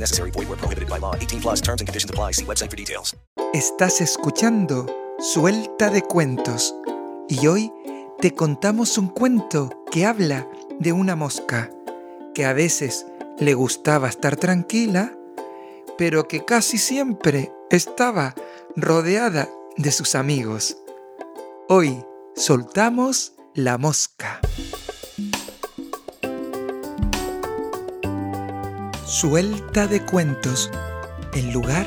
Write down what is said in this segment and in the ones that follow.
Necessary. Void prohibited by law. 18 plus terms and conditions apply. See website for details. Estás escuchando Suelta de Cuentos y hoy te contamos un cuento que habla de una mosca que a veces le gustaba estar tranquila, pero que casi siempre estaba rodeada de sus amigos. Hoy soltamos la mosca. Suelta de cuentos, el lugar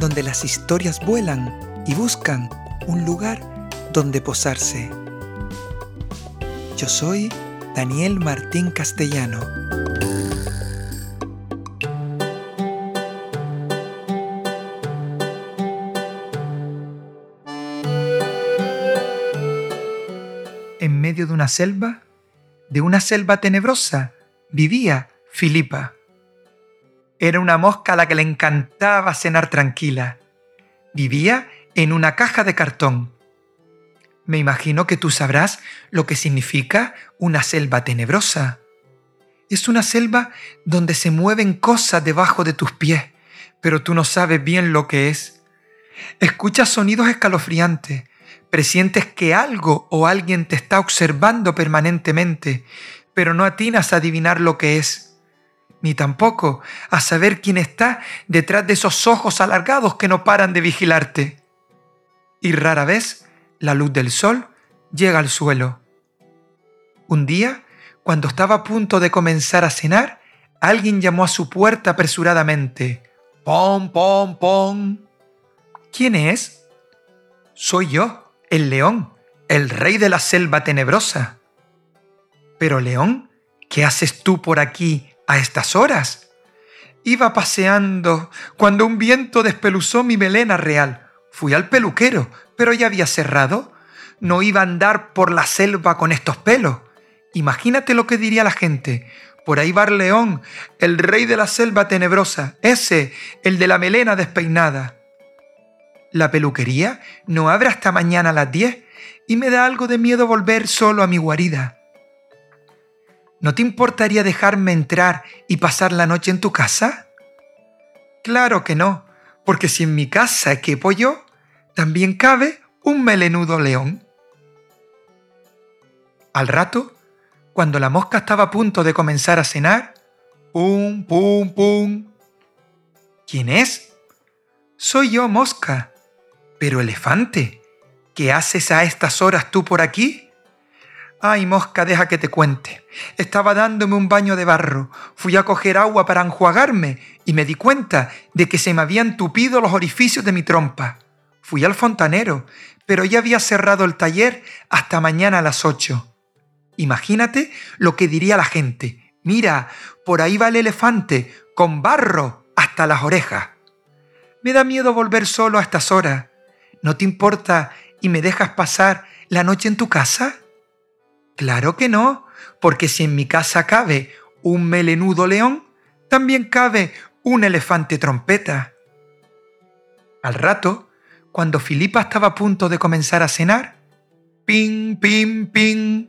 donde las historias vuelan y buscan un lugar donde posarse. Yo soy Daniel Martín Castellano. En medio de una selva, de una selva tenebrosa, vivía Filipa. Era una mosca a la que le encantaba cenar tranquila. Vivía en una caja de cartón. Me imagino que tú sabrás lo que significa una selva tenebrosa. Es una selva donde se mueven cosas debajo de tus pies, pero tú no sabes bien lo que es. Escuchas sonidos escalofriantes, presientes que algo o alguien te está observando permanentemente, pero no atinas a adivinar lo que es, ni tampoco a saber quién está detrás de esos ojos alargados que no paran de vigilarte. Y rara vez la luz del sol llega al suelo. Un día, cuando estaba a punto de comenzar a cenar, alguien llamó a su puerta apresuradamente. ¡Pom, pom, pom! ¿Quién es? Soy yo, el león, el rey de la selva tenebrosa. Pero, león, ¿qué haces tú por aquí a estas horas? Iba paseando cuando un viento despeluzó mi melena real. Fui al peluquero, pero ya había cerrado. No iba a andar por la selva con estos pelos. Imagínate lo que diría la gente. Por ahí va el león, el rey de la selva tenebrosa, ese, el de la melena despeinada. La peluquería no abre hasta mañana a las 10 y me da algo de miedo volver solo a mi guarida. ¿No te importaría dejarme entrar y pasar la noche en tu casa? Claro que no, porque si en mi casa quepo yo, también cabe un melenudo león. Al rato, cuando la mosca estaba a punto de comenzar a cenar, ¡pum, pum, pum! ¿Quién es? Soy yo, mosca. Pero elefante, ¿qué haces a estas horas tú por aquí? Ay, mosca, deja que te cuente. Estaba dándome un baño de barro, fui a coger agua para enjuagarme y me di cuenta de que se me habían tupido los orificios de mi trompa. Fui al fontanero, pero ya había cerrado el taller hasta mañana a las ocho. Imagínate lo que diría la gente. Mira, por ahí va el elefante, con barro hasta las orejas. Me da miedo volver solo a estas horas. ¿No te importa y me dejas pasar la noche en tu casa? Claro que no, porque si en mi casa cabe un melenudo león, también cabe un elefante trompeta. Al rato, cuando Filipa estaba a punto de comenzar a cenar, ping, ping, ping.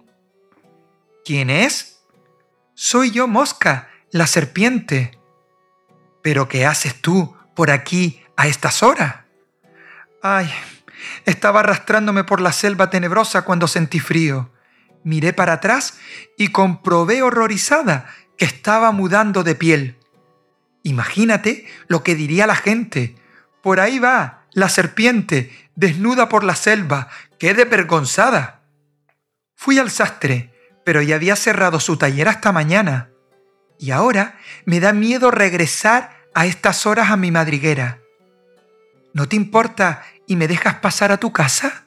¿Quién es? Soy yo, Mosca, la serpiente. ¿Pero qué haces tú por aquí a estas horas? Ay, estaba arrastrándome por la selva tenebrosa cuando sentí frío. Miré para atrás y comprobé horrorizada que estaba mudando de piel. Imagínate lo que diría la gente. Por ahí va la serpiente, desnuda por la selva, qué desvergonzada. Fui al sastre, pero ya había cerrado su taller hasta mañana. Y ahora me da miedo regresar a estas horas a mi madriguera. ¿No te importa y me dejas pasar a tu casa?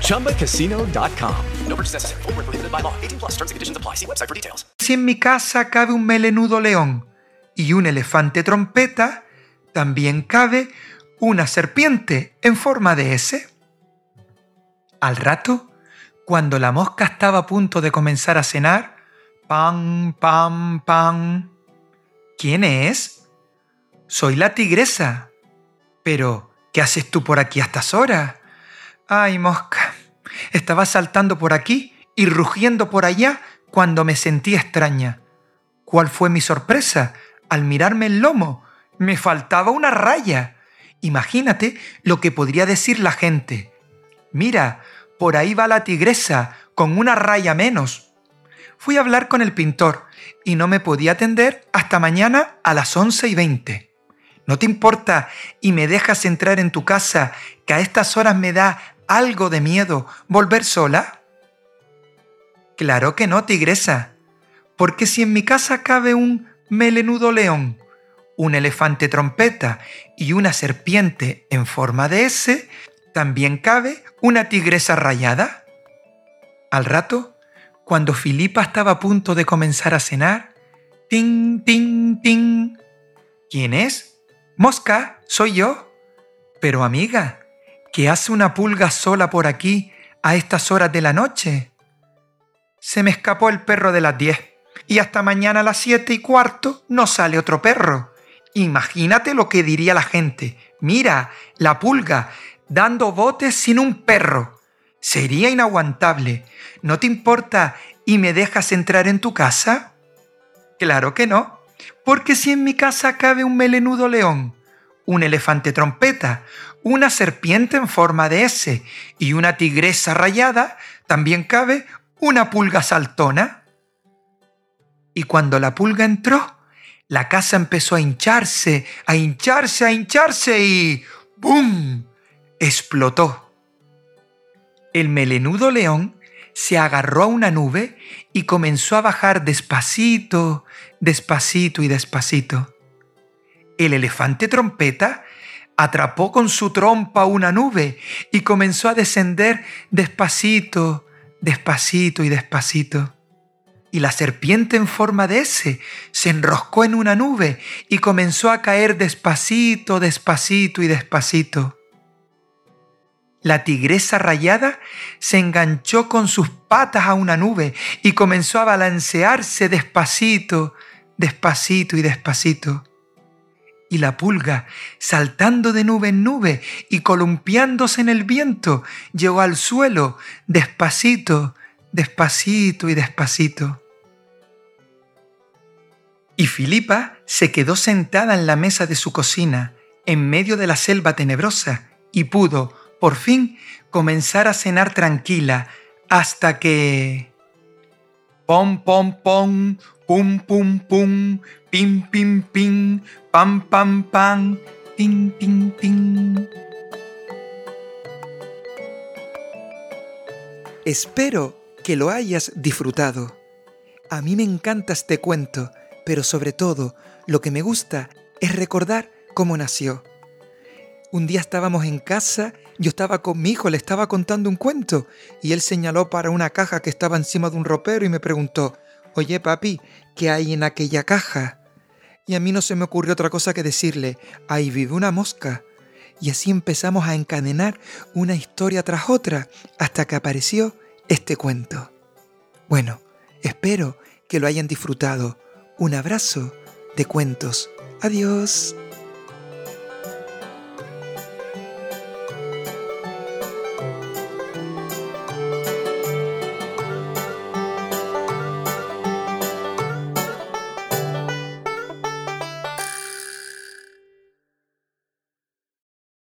ChumbaCasino.com. No purchase necessary. Void where prohibited by law. 18 plus terms and conditions apply. See website for details. Si en mi casa cabe un melenudo león y un elefante trompeta, también cabe una serpiente en forma de S. Al rato, cuando la mosca estaba a punto de comenzar a cenar, pan, pan, pan. ¿Quién es? Soy la tigresa. Pero, ¿qué haces tú por aquí a estas horas? Ay, mosca, estaba saltando por aquí y rugiendo por allá cuando me sentí extraña. ¿Cuál fue mi sorpresa? Al mirarme el lomo, me faltaba una raya. Imagínate lo que podría decir la gente. Mira, por ahí va la tigresa, con una raya menos. Fui a hablar con el pintor y no me podía atender hasta mañana a las once y veinte. ¿No te importa y me dejas entrar en tu casa que a estas horas me da algo de miedo volver sola? Claro que no, tigresa, porque si en mi casa cabe un melenudo león, un elefante trompeta y una serpiente en forma de S, también cabe una tigresa rayada. Al rato, cuando Filipa estaba a punto de comenzar a cenar, ting, ting, ting. ¿Quién es? Mosca, soy yo. Pero amiga, ¿qué hace una pulga sola por aquí a estas horas de la noche? Se me escapó el perro de las diez y hasta mañana a las siete y cuarto no sale otro perro. Imagínate lo que diría la gente. Mira, la pulga dando botes sin un perro. Sería inaguantable. ¿No te importa y me dejas entrar en tu casa? Claro que no, porque si en mi casa cabe un melenudo león, un elefante trompeta, una serpiente en forma de S y una tigresa rayada, también cabe una pulga saltona. Y cuando la pulga entró, la casa empezó a hincharse, a hincharse, a hincharse y ¡boom! explotó. El melenudo león se agarró a una nube y comenzó a bajar despacito, despacito y despacito. El elefante trompeta atrapó con su trompa una nube y comenzó a descender despacito, despacito y despacito. Y la serpiente en forma de S se enroscó en una nube y comenzó a caer despacito, despacito y despacito. La tigresa rayada se enganchó con sus patas a una nube y comenzó a balancearse despacito, despacito y despacito. Y la pulga, saltando de nube en nube y columpiándose en el viento, llegó al suelo despacito, despacito y despacito. Y Filipa se quedó sentada en la mesa de su cocina, en medio de la selva tenebrosa, y pudo, por fin, comenzar a cenar tranquila, hasta que... Pom, pom, pom, pum, pum, pum, pim, pim, pim, pam, pam, pam, tin, tin, tin. Espero que lo hayas disfrutado. A mí me encanta este cuento, pero sobre todo lo que me gusta es recordar cómo nació. Un día estábamos en casa, yo estaba con mi hijo, le estaba contando un cuento y él señaló para una caja que estaba encima de un ropero y me preguntó, oye papi, ¿qué hay en aquella caja? Y a mí no se me ocurrió otra cosa que decirle, ahí vive una mosca. Y así empezamos a encadenar una historia tras otra hasta que apareció este cuento. Bueno, espero que lo hayan disfrutado. Un abrazo de cuentos. Adiós.